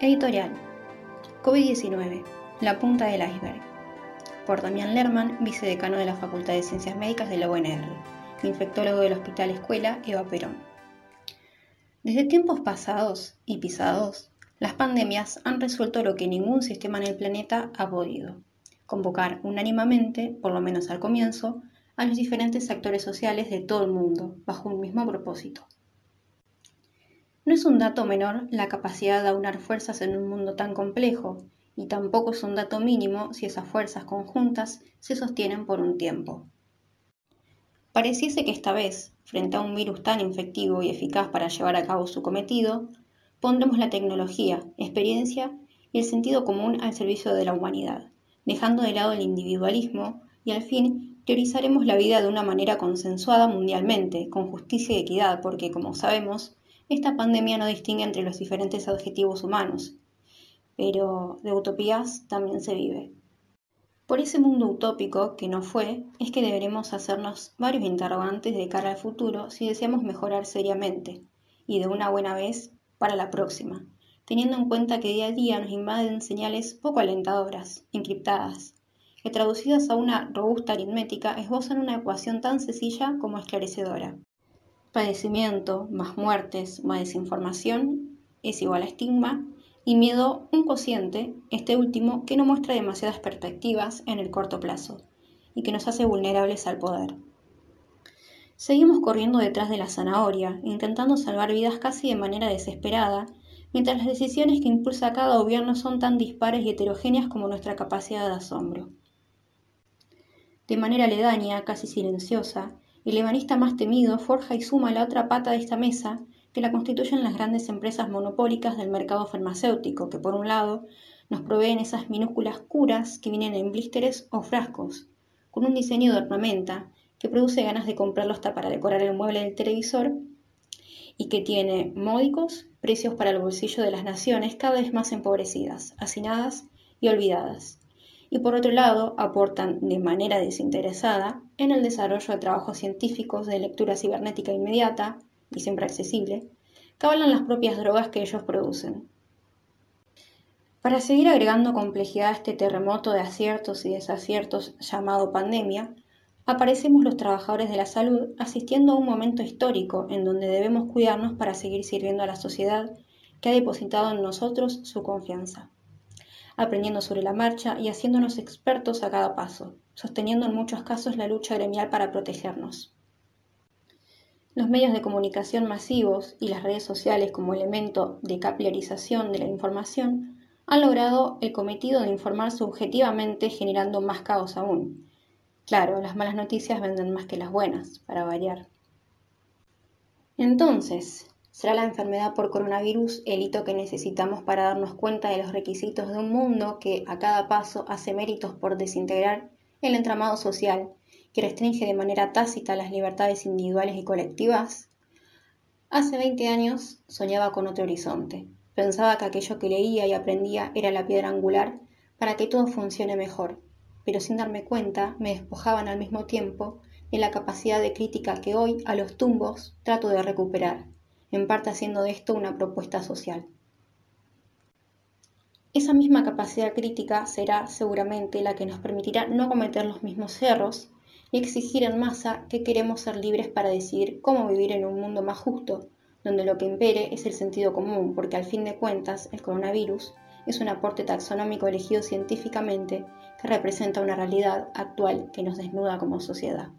Editorial. COVID-19. La punta del iceberg. Por Damián Lerman, vicedecano de la Facultad de Ciencias Médicas de la UNR. Infectólogo del Hospital Escuela Eva Perón. Desde tiempos pasados y pisados, las pandemias han resuelto lo que ningún sistema en el planeta ha podido. Convocar unánimemente, por lo menos al comienzo, a los diferentes actores sociales de todo el mundo, bajo un mismo propósito no es un dato menor la capacidad de aunar fuerzas en un mundo tan complejo, y tampoco es un dato mínimo si esas fuerzas conjuntas se sostienen por un tiempo. Pareciese que esta vez, frente a un virus tan infectivo y eficaz para llevar a cabo su cometido, pondremos la tecnología, experiencia y el sentido común al servicio de la humanidad, dejando de lado el individualismo y al fin priorizaremos la vida de una manera consensuada mundialmente, con justicia y equidad, porque, como sabemos, esta pandemia no distingue entre los diferentes adjetivos humanos, pero de utopías también se vive. Por ese mundo utópico que no fue, es que deberemos hacernos varios interrogantes de cara al futuro si deseamos mejorar seriamente, y de una buena vez para la próxima, teniendo en cuenta que día a día nos invaden señales poco alentadoras, encriptadas, que traducidas a una robusta aritmética esbozan una ecuación tan sencilla como esclarecedora padecimiento más muertes más desinformación es igual a estigma y miedo un cociente, este último que no muestra demasiadas perspectivas en el corto plazo y que nos hace vulnerables al poder. Seguimos corriendo detrás de la zanahoria, intentando salvar vidas casi de manera desesperada, mientras las decisiones que impulsa cada gobierno son tan dispares y heterogéneas como nuestra capacidad de asombro. De manera aledaña, casi silenciosa, el ebanista más temido forja y suma la otra pata de esta mesa que la constituyen las grandes empresas monopólicas del mercado farmacéutico, que por un lado nos proveen esas minúsculas curas que vienen en blísteres o frascos, con un diseño de ornamenta que produce ganas de comprarlo hasta para decorar el mueble del televisor y que tiene módicos precios para el bolsillo de las naciones cada vez más empobrecidas, hacinadas y olvidadas y por otro lado aportan de manera desinteresada en el desarrollo de trabajos científicos de lectura cibernética inmediata y siempre accesible, que las propias drogas que ellos producen. Para seguir agregando complejidad a este terremoto de aciertos y desaciertos llamado pandemia, aparecemos los trabajadores de la salud asistiendo a un momento histórico en donde debemos cuidarnos para seguir sirviendo a la sociedad que ha depositado en nosotros su confianza aprendiendo sobre la marcha y haciéndonos expertos a cada paso, sosteniendo en muchos casos la lucha gremial para protegernos. Los medios de comunicación masivos y las redes sociales como elemento de capilarización de la información han logrado el cometido de informar subjetivamente generando más caos aún. Claro, las malas noticias venden más que las buenas, para variar. Entonces, ¿Será la enfermedad por coronavirus el hito que necesitamos para darnos cuenta de los requisitos de un mundo que a cada paso hace méritos por desintegrar el entramado social que restringe de manera tácita las libertades individuales y colectivas? Hace 20 años soñaba con otro horizonte. Pensaba que aquello que leía y aprendía era la piedra angular para que todo funcione mejor, pero sin darme cuenta me despojaban al mismo tiempo de la capacidad de crítica que hoy a los tumbos trato de recuperar en parte haciendo de esto una propuesta social. Esa misma capacidad crítica será seguramente la que nos permitirá no cometer los mismos errores y exigir en masa que queremos ser libres para decidir cómo vivir en un mundo más justo, donde lo que impere es el sentido común, porque al fin de cuentas el coronavirus es un aporte taxonómico elegido científicamente que representa una realidad actual que nos desnuda como sociedad.